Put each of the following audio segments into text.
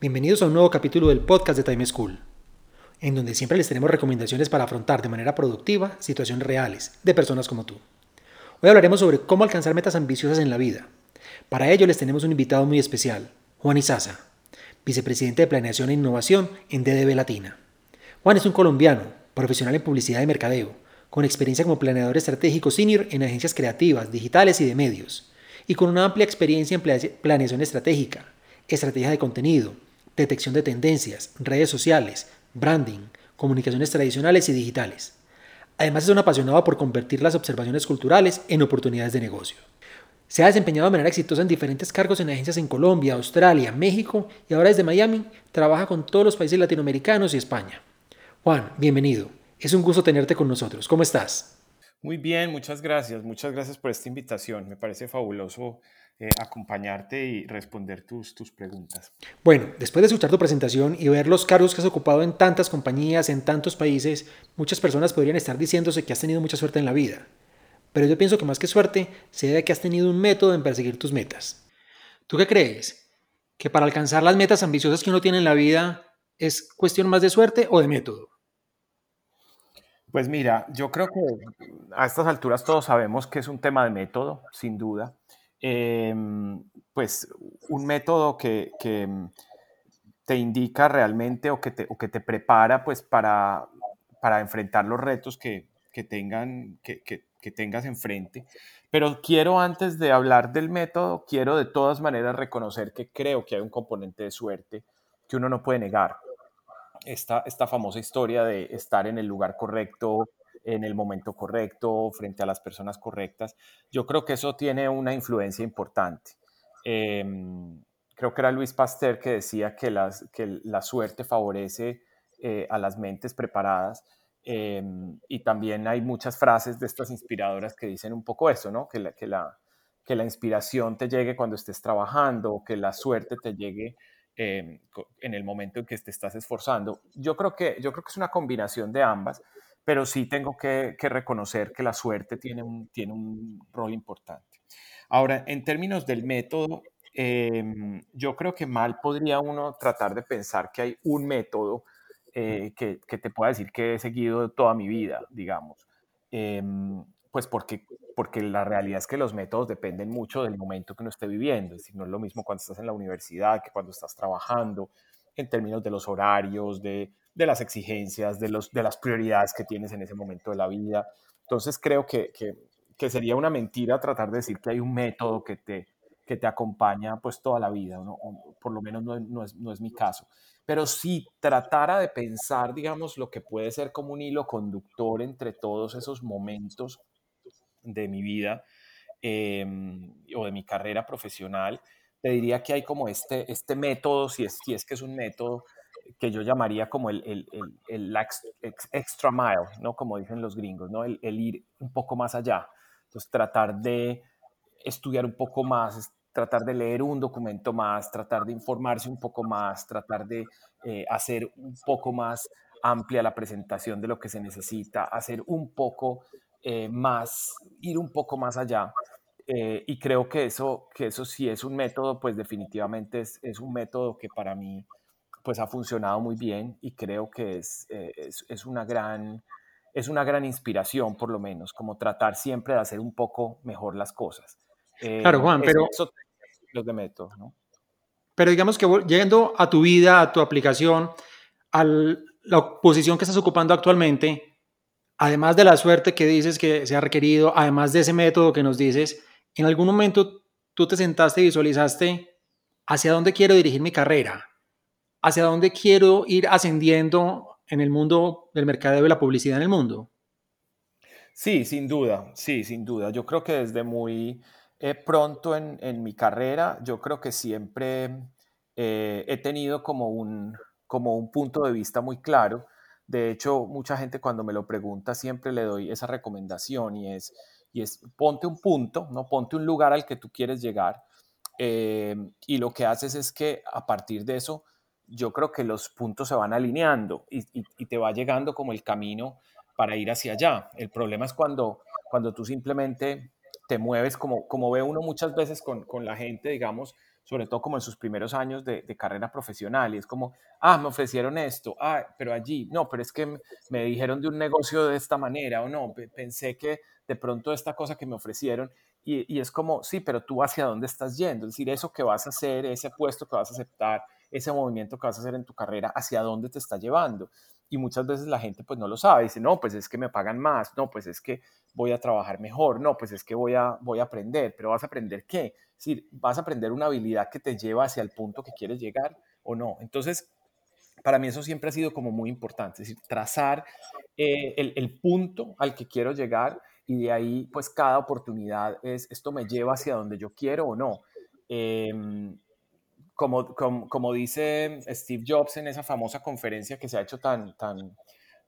Bienvenidos a un nuevo capítulo del podcast de Time School, en donde siempre les tenemos recomendaciones para afrontar de manera productiva situaciones reales de personas como tú. Hoy hablaremos sobre cómo alcanzar metas ambiciosas en la vida. Para ello les tenemos un invitado muy especial, Juan Isaza, vicepresidente de Planeación e Innovación en DDB Latina. Juan es un colombiano, profesional en publicidad y mercadeo, con experiencia como planeador estratégico senior en agencias creativas, digitales y de medios, y con una amplia experiencia en planeación estratégica, estrategia de contenido, detección de tendencias, redes sociales, branding, comunicaciones tradicionales y digitales. Además es un apasionado por convertir las observaciones culturales en oportunidades de negocio. Se ha desempeñado de manera exitosa en diferentes cargos en agencias en Colombia, Australia, México y ahora desde Miami trabaja con todos los países latinoamericanos y España. Juan, bienvenido. Es un gusto tenerte con nosotros. ¿Cómo estás? Muy bien, muchas gracias. Muchas gracias por esta invitación. Me parece fabuloso eh, acompañarte y responder tus, tus preguntas. Bueno, después de escuchar tu presentación y ver los cargos que has ocupado en tantas compañías, en tantos países, muchas personas podrían estar diciéndose que has tenido mucha suerte en la vida. Pero yo pienso que más que suerte, se debe a que has tenido un método en perseguir tus metas. ¿Tú qué crees? ¿Que para alcanzar las metas ambiciosas que uno tiene en la vida es cuestión más de suerte o de método? Pues mira, yo creo que a estas alturas todos sabemos que es un tema de método, sin duda. Em, pues un método que, mm, te indica realmente o que te, que te prepara pues para, para enfrentar los retos que, tengan, que, que tengas enfrente. Pero quiero antes de hablar del método, quiero de todas maneras reconocer que creo que hay un componente de suerte que uno no puede negar. Esta, esta famosa historia de estar en el lugar correcto, en el momento correcto, frente a las personas correctas. Yo creo que eso tiene una influencia importante. Em, creo que era Luis Pasteur que decía que, las, que la suerte favorece eh, a las mentes preparadas. Em, y también hay muchas frases de estas inspiradoras que dicen un poco eso, ¿no? Que la, que la, que la inspiración te llegue cuando estés trabajando, que la suerte te llegue em, en el momento en que te estás esforzando. Yo creo que, yo creo que es una combinación de ambas pero sí tengo que, reconocer que la suerte tiene un, tiene un rol importante. Ahora, en términos del método, em, yo creo que mal podría uno tratar de pensar que hay un método eh, que, que, te pueda decir que he seguido toda mi vida, digamos. Em, pues porque, porque la realidad es que los métodos dependen mucho del momento que uno esté viviendo. Es decir, no es lo mismo cuando estás en la universidad que cuando estás trabajando, en términos de los horarios, de de las exigencias, de, los, de las prioridades que tienes en ese momento de la vida. Entonces creo que, que, sería una mentira tratar de decir que hay un método que te, que te acompaña pues toda la vida, ¿no? por lo menos no, no, es, no, es, mi caso. Pero si tratara de pensar, digamos, lo que puede ser como un hilo conductor entre todos esos momentos de mi vida em, o de mi carrera profesional, te diría que hay como este, este método, si es, si es que es un método, que yo llamaría como el, el, el, extra mile, ¿no? Como dicen los gringos, ¿no? El, ir un poco más allá. Entonces, tratar de estudiar un poco más, tratar de leer un documento más, tratar de informarse un poco más, tratar de eh, hacer un poco más amplia la presentación de lo que se necesita, hacer un poco eh, más, ir un poco más allá. Eh, y creo que eso, que eso sí es un método, pues definitivamente es, es un método que para mí pues ha funcionado muy bien y creo que es, eh, es, una gran, es una gran inspiración, por lo menos, como tratar siempre de hacer un poco mejor las cosas. claro, Juan, pero... los de método, ¿no? Pero digamos que yendo a tu vida, a tu aplicación, a la posición que estás ocupando actualmente, además de la suerte que dices que se ha requerido, además de ese método que nos dices, ¿en algún momento tú te sentaste y visualizaste hacia dónde quiero dirigir mi carrera? Hacia dónde quiero ir ascendiendo en el mundo del mercadeo y la publicidad en el mundo? Sí, sin duda, sí, sin duda. Yo creo que desde muy eh, pronto en, mi carrera, yo creo que siempre eh, he tenido como un, como un punto de vista muy claro. De hecho, mucha gente cuando me lo pregunta siempre le doy esa recomendación y es, y es ponte un punto, ¿no? ponte un lugar al que tú quieres llegar eh, y lo que haces es que a partir de eso yo creo que los puntos se van alineando y, te va llegando como el camino para ir hacia allá. El problema es cuando, cuando tú simplemente te mueves, como, como ve uno muchas veces con, con la gente, digamos, sobre todo como en sus primeros años de, carrera profesional, y es como, ah, me ofrecieron esto, ah, pero allí, no, pero es que me dijeron de un negocio de esta manera, o no, pensé que de pronto esta cosa que me ofrecieron, y, y, es como, sí, pero tú hacia dónde estás yendo, es decir, eso que vas a hacer, ese puesto que vas a aceptar, ese movimiento que vas a hacer en tu carrera, hacia dónde te está llevando. Y muchas veces la gente pues no lo sabe, dice, no, pues es que me pagan más, no, pues es que voy a trabajar mejor, no, pues es que voy a, voy a aprender, pero vas a aprender qué? Es decir, vas a aprender una habilidad que te lleva hacia el punto que quieres llegar o no. Entonces, para mí eso siempre ha sido como muy importante, es decir, trazar eh, el, punto al que quiero llegar y de ahí pues cada oportunidad es, esto me lleva hacia donde yo quiero o no. Eh, como, como, dice Steve Jobs en esa famosa conferencia que se ha hecho tan, tan,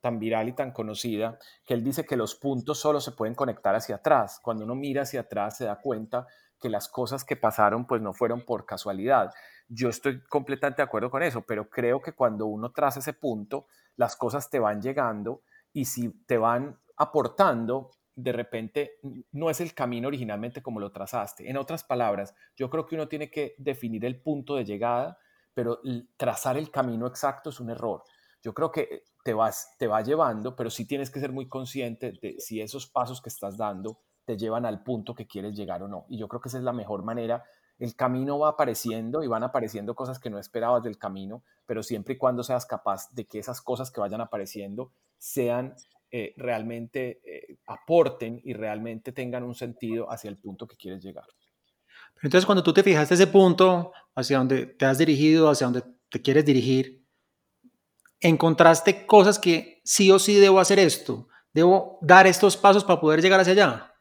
tan viral y tan conocida, que él dice que los puntos solo se pueden conectar hacia atrás. Cuando uno mira hacia atrás se da cuenta que las cosas que pasaron pues no fueron por casualidad. Yo estoy completamente de acuerdo con eso, pero creo que cuando uno traza ese punto, las cosas te van llegando y si te van aportando, de repente no es el camino originalmente como lo trazaste. En otras palabras, yo creo que uno tiene que definir el punto de llegada, pero trazar el camino exacto es un error. Yo creo que te, vas, te va llevando, pero sí tienes que ser muy consciente de si esos pasos que estás dando te llevan al punto que quieres llegar o no. Y yo creo que esa es la mejor manera. El camino va apareciendo y van apareciendo cosas que no esperabas del camino, pero siempre y cuando seas capaz de que esas cosas que vayan apareciendo sean eh, realmente eh, aporten y realmente tengan un sentido hacia el punto que quieres llegar. entonces cuando tú te fijaste ese punto hacia donde te has dirigido, hacia donde te quieres dirigir, encontraste cosas que sí o sí debo hacer esto, debo dar estos pasos para poder llegar hacia allá.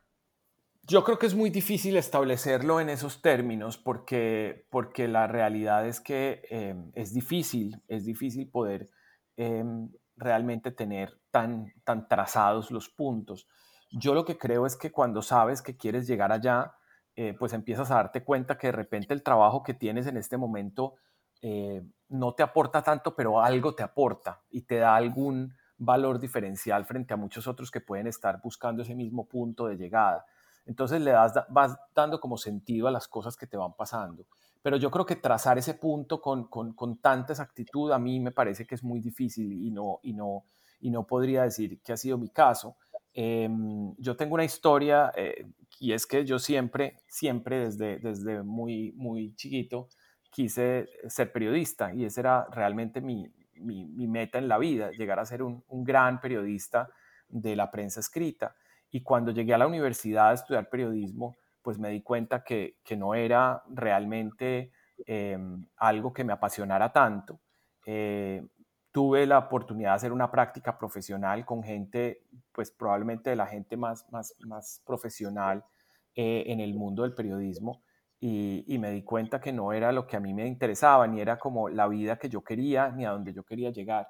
Yo creo que es muy difícil establecerlo en esos términos porque, porque la realidad es que eh, es difícil, es difícil poder em, realmente tener tan, tan trazados los puntos. Yo lo que creo es que cuando sabes que quieres llegar allá, eh, pues empiezas a darte cuenta que de repente el trabajo que tienes en este momento eh, no te aporta tanto, pero algo te aporta y te da algún valor diferencial frente a muchos otros que pueden estar buscando ese mismo punto de llegada. Entonces le das, vas dando como sentido a las cosas que te van pasando pero yo creo que trazar ese punto con, con, con, tanta exactitud a mí me parece que es muy difícil y no, y no, y no podría decir que ha sido mi caso. Em, yo tengo una historia eh, y es que yo siempre, siempre desde, desde muy, muy chiquito quise ser periodista y esa era realmente mi, mi, mi meta en la vida, llegar a ser un, un gran periodista de la prensa escrita. Y cuando llegué a la universidad a estudiar periodismo, pues me di cuenta que, no era realmente em, algo que me apasionara tanto. Eh, tuve la oportunidad de hacer una práctica profesional con gente, pues probablemente de la gente más, más, más profesional eh, en el mundo del periodismo y, me di cuenta que no era lo que a mí me interesaba, ni era como la vida que yo quería, ni a donde yo quería llegar.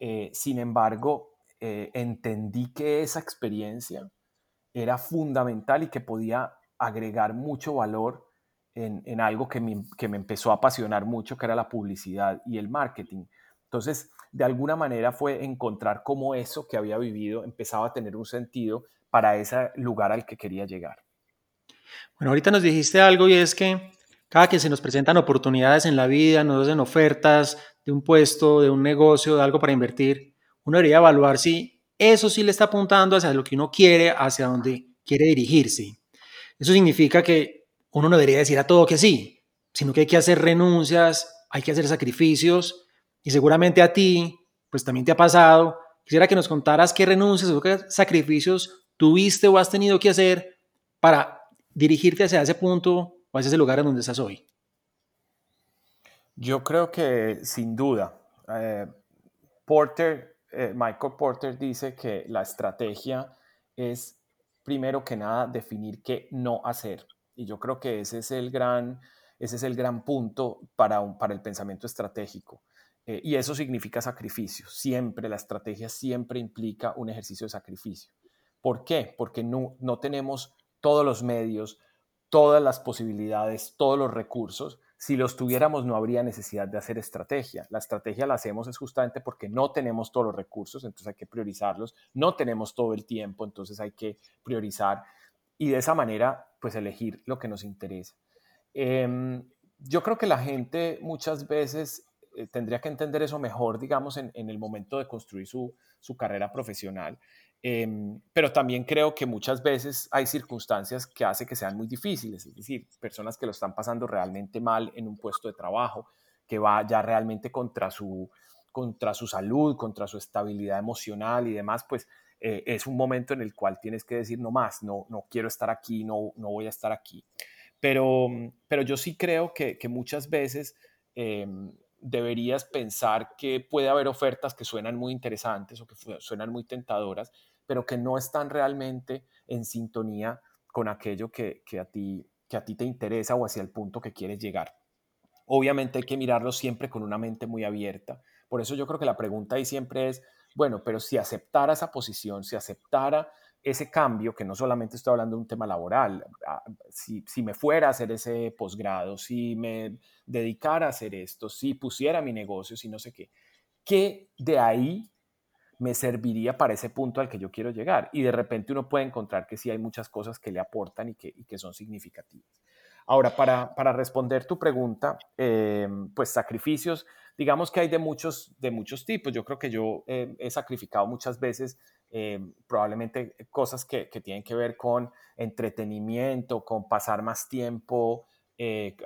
Eh, sin embargo, entendí que esa experiencia era fundamental y que podía agregar mucho valor en, algo que me, que me, empezó a apasionar mucho, que era la publicidad y el marketing. Entonces, de alguna manera fue encontrar cómo eso que había vivido empezaba a tener un sentido para ese lugar al que quería llegar. Bueno, ahorita nos dijiste algo y es que cada que se nos presentan oportunidades en la vida, nos hacen ofertas de un puesto, de un negocio, de algo para invertir, uno debería evaluar si eso sí le está apuntando hacia lo que uno quiere, hacia donde quiere dirigirse. Eso significa que uno no debería decir a todo que sí, sino que hay que hacer renuncias, hay que hacer sacrificios y seguramente a ti, pues también te ha pasado. Quisiera que nos contaras qué renuncias o qué sacrificios tuviste o has tenido que hacer para dirigirte hacia ese punto o hacia ese lugar en donde estás hoy. Yo creo que sin duda, eh, Porter, eh, Michael Porter dice que la estrategia es primero que nada, definir qué no hacer. Y yo creo que ese es el gran, Ese es el gran punto para, para el pensamiento estratégico. Eh, y eso significa sacrificio. Siempre, la estrategia siempre implica un ejercicio de sacrificio. ¿Por qué? Porque no, no tenemos todos los medios, todas las posibilidades, todos los recursos. Si los tuviéramos, no habría necesidad de hacer estrategia. La estrategia la hacemos es justamente porque no tenemos todos los recursos, entonces hay que priorizarlos. No tenemos todo el tiempo, entonces hay que priorizar. Y de esa manera, pues elegir lo que nos interesa. Em, yo creo que la gente muchas veces eh, tendría que entender eso mejor, digamos, en, el momento de construir su, carrera profesional. Em, pero también creo que muchas veces hay circunstancias que hacen que sean muy difíciles, es decir, personas que lo están pasando realmente mal en un puesto de trabajo, que va ya realmente contra su, contra su salud, contra su estabilidad emocional y demás, pues eh, es un momento en el cual tienes que decir no más, no, no quiero estar aquí, no, no voy a estar aquí. Pero, pero yo sí creo que, muchas veces em, deberías pensar que puede haber ofertas que suenan muy interesantes o que suenan muy tentadoras, pero que no están realmente en sintonía con aquello que, a ti, que a ti te interesa o hacia el punto que quieres llegar. Obviamente hay que mirarlo siempre con una mente muy abierta. Por eso yo creo que la pregunta ahí siempre es, bueno, pero si aceptara esa posición, si aceptara ese cambio, que no solamente estoy hablando de un tema laboral, ah, si, si me fuera a hacer ese posgrado, si me dedicara a hacer esto, si pusiera mi negocio, si no sé qué, ¿qué de ahí me serviría para ese punto al que yo quiero llegar? Y de repente uno puede encontrar que sí hay muchas cosas que le aportan y que, y que son significativas. Ahora, para, para responder tu pregunta, eh, pues sacrificios, digamos que hay de muchos, de muchos tipos. Yo creo que yo eh, he sacrificado muchas veces eh, probablemente cosas que, que, tienen que ver con entretenimiento, con pasar más tiempo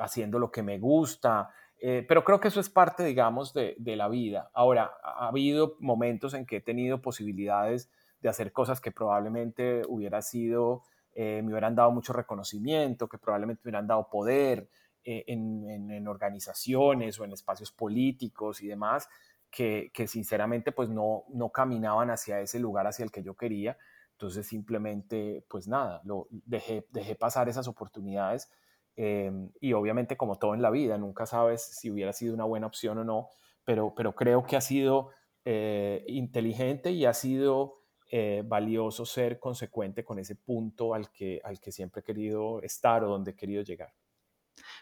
haciendo lo que me gusta. pero creo que eso es parte, digamos, de, de la vida. Ahora, ha habido momentos en que he tenido posibilidades de hacer cosas que probablemente hubiera sido eh, me hubieran dado mucho reconocimiento, que probablemente me hubieran dado poder eh, en, organizaciones o en espacios políticos y demás, que, sinceramente pues no, no caminaban hacia ese lugar hacia el que yo quería. Entonces simplemente pues nada, lo, dejé, dejé pasar esas oportunidades em, y obviamente como todo en la vida, nunca sabes si hubiera sido una buena opción o no, pero, pero creo que ha sido eh, inteligente y ha sido eh, valioso ser consecuente con ese punto al que, al que siempre he querido estar o donde he querido llegar.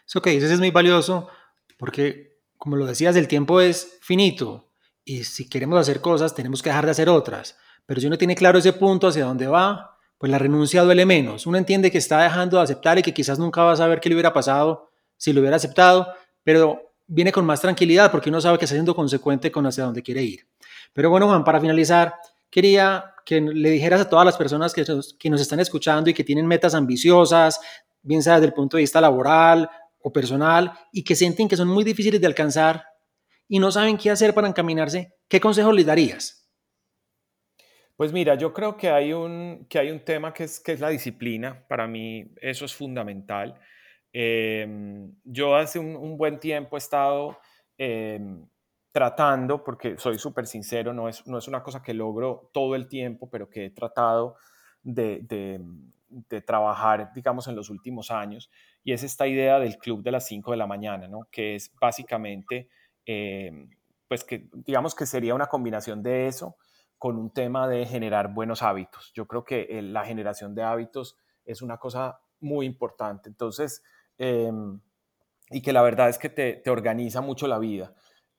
Eso que dices es muy valioso porque, como lo decías, el tiempo es finito y si queremos hacer cosas tenemos que dejar de hacer otras. Pero si uno tiene claro ese punto hacia dónde va, pues la renuncia duele menos. Uno entiende que está dejando de aceptar y que quizás nunca va a saber qué le hubiera pasado si lo hubiera aceptado, pero viene con más tranquilidad porque uno sabe que está siendo consecuente con hacia dónde quiere ir. Pero bueno, Juan, para finalizar, quería que le dijeras a todas las personas que, que nos están escuchando y que tienen metas ambiciosas, bien sea desde el punto de vista laboral o personal, y que sienten que son muy difíciles de alcanzar y no saben qué hacer para encaminarse, ¿qué consejo les darías? Pues mira, yo creo que hay un, que hay un tema que es, que es la disciplina. Para mí eso es fundamental. Em, yo hace un, buen tiempo he estado em, tratando, porque soy súper sincero, no es, no es una cosa que logro todo el tiempo, pero que he tratado de, de, trabajar, digamos, en los últimos años, y es esta idea del club de las 5 de la mañana, ¿no? que es básicamente, eh, pues que digamos que sería una combinación de eso con un tema de generar buenos hábitos. Yo creo que la generación de hábitos es una cosa muy importante, entonces, em, y que la verdad es que te, te organiza mucho la vida.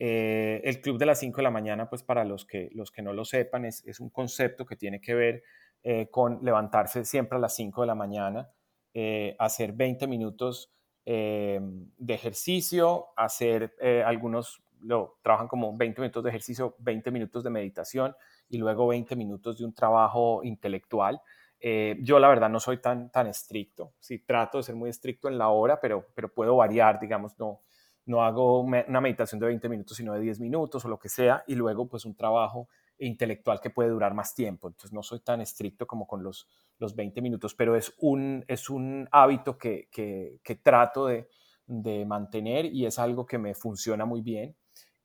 Eh, el club de las 5 de la mañana, pues para los que, los que no lo sepan, es, un concepto que tiene que ver eh, con levantarse siempre a las 5 de la mañana, eh, hacer 20 minutos de ejercicio, hacer algunos, lo trabajan como 20 minutos de ejercicio, 20 minutos de meditación y luego 20 minutos de un trabajo intelectual. yo la verdad no soy tan, tan estricto, sí trato de ser muy estricto en la hora, pero, pero puedo variar, digamos, no, no hago una meditación de 20 minutos, sino de 10 minutos o lo que sea, y luego pues un trabajo intelectual que puede durar más tiempo. Entonces no soy tan estricto como con los, los 20 minutos, pero es un, es un hábito que, trato de, mantener y es algo que me funciona muy bien.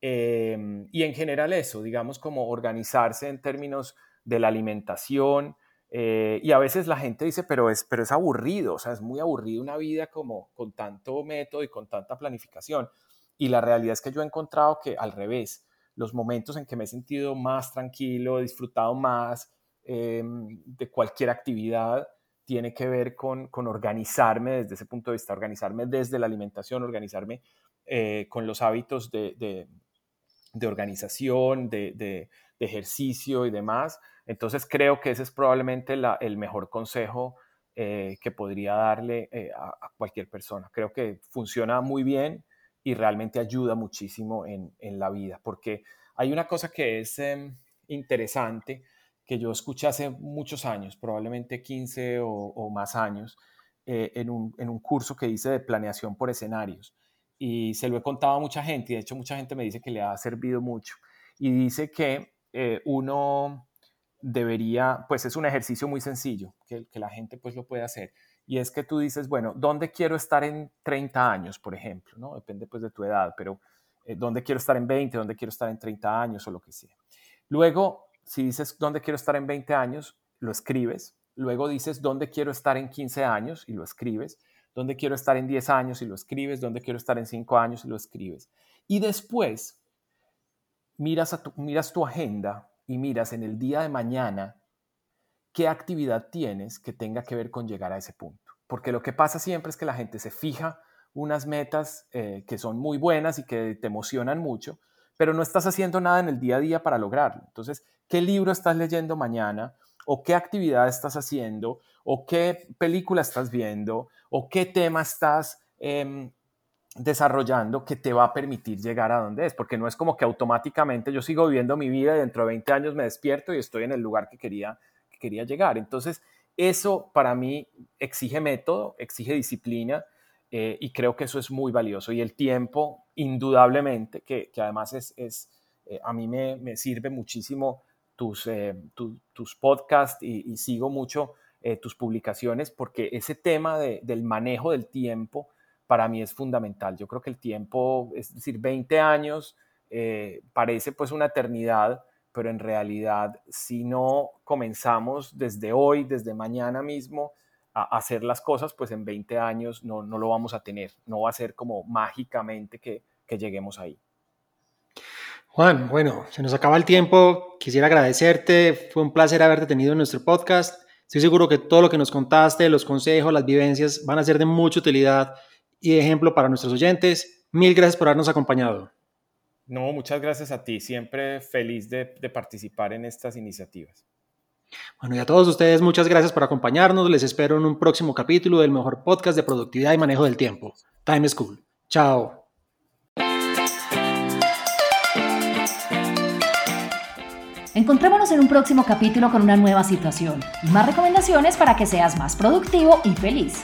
Em, y en general eso, digamos como organizarse en términos de la alimentación, Eh, y a veces la gente dice, pero es, pero es aburrido, o sea, es muy aburrido una vida como con tanto método y con tanta planificación. Y la realidad es que yo he encontrado que al revés, los momentos en que me he sentido más tranquilo, he disfrutado más em, de cualquier actividad, tiene que ver con, con, organizarme desde ese punto de vista, organizarme desde la alimentación, organizarme eh, con los hábitos de, de, organización, de, de, ejercicio y demás. Entonces creo que ese es probablemente el mejor consejo eh, que podría darle eh, a, cualquier persona. Creo que funciona muy bien y realmente ayuda muchísimo en, en la vida, porque hay una cosa que es eh, interesante que yo escuché hace muchos años, probablemente 15 o, o más años, eh, en, un, en, un, curso que hice de planeación por escenarios. Y se lo he contado a mucha gente, y de hecho mucha gente me dice que le ha servido mucho. Y dice que eh, uno debería, pues es un ejercicio muy sencillo, que, que la gente pues lo puede hacer y es que tú dices, bueno, ¿dónde quiero estar en 30 años, por ejemplo? ¿no? Depende pues de tu edad, pero eh, ¿dónde quiero estar en 20? ¿Dónde quiero estar en 30 años o lo que sea? Luego, si dices, ¿dónde quiero estar en 20 años? Lo escribes. Luego dices, ¿dónde quiero estar en 15 años? Y lo escribes. ¿Dónde quiero estar en 10 años? Y lo escribes. ¿Dónde quiero estar en 5 años? Y lo escribes. Y después, miras, miras tu agenda y miras en el día de mañana qué actividad tienes que tenga que ver con llegar a ese punto. Porque lo que pasa siempre es que la gente se fija unas metas eh, que son muy buenas y que te emocionan mucho, pero no estás haciendo nada en el día a día para lograrlo. Entonces, ¿qué libro estás leyendo mañana? ¿O qué actividad estás haciendo? ¿O qué película estás viendo? ¿O qué tema estás eh, desarrollando que te va a permitir llegar a donde es? Porque no es como que automáticamente yo sigo viviendo mi vida y dentro de 20 años me despierto y estoy en el lugar que quería quería llegar. Entonces, eso para mí exige método, exige disciplina eh, y creo que eso es muy valioso. Y el tiempo, indudablemente, que, que además es, es eh, a mí me, me, sirve muchísimo tus, eh, tu, tus podcasts y, y, sigo mucho tus publicaciones porque ese tema de, del manejo del tiempo para mí es fundamental. Yo creo que el tiempo, es decir, 20 años, parece pues una eternidad, pero en realidad si no comenzamos desde hoy, desde mañana mismo, a hacer las cosas, pues en 20 años no, no lo vamos a tener, no va a ser como mágicamente que, que lleguemos ahí. Juan, bueno, se nos acaba el tiempo, quisiera agradecerte, fue un placer haberte tenido en nuestro podcast, estoy seguro que todo lo que nos contaste, los consejos, las vivencias van a ser de mucha utilidad y ejemplo para nuestros oyentes. Mil gracias por habernos acompañado. No, muchas gracias a ti. Siempre feliz de, de, participar en estas iniciativas. Bueno, y a todos ustedes muchas gracias por acompañarnos. Les espero en un próximo capítulo del mejor podcast de productividad y manejo del tiempo, Time School. Chao. Encontrémonos en un próximo capítulo con una nueva situación y más recomendaciones para que seas más productivo y feliz.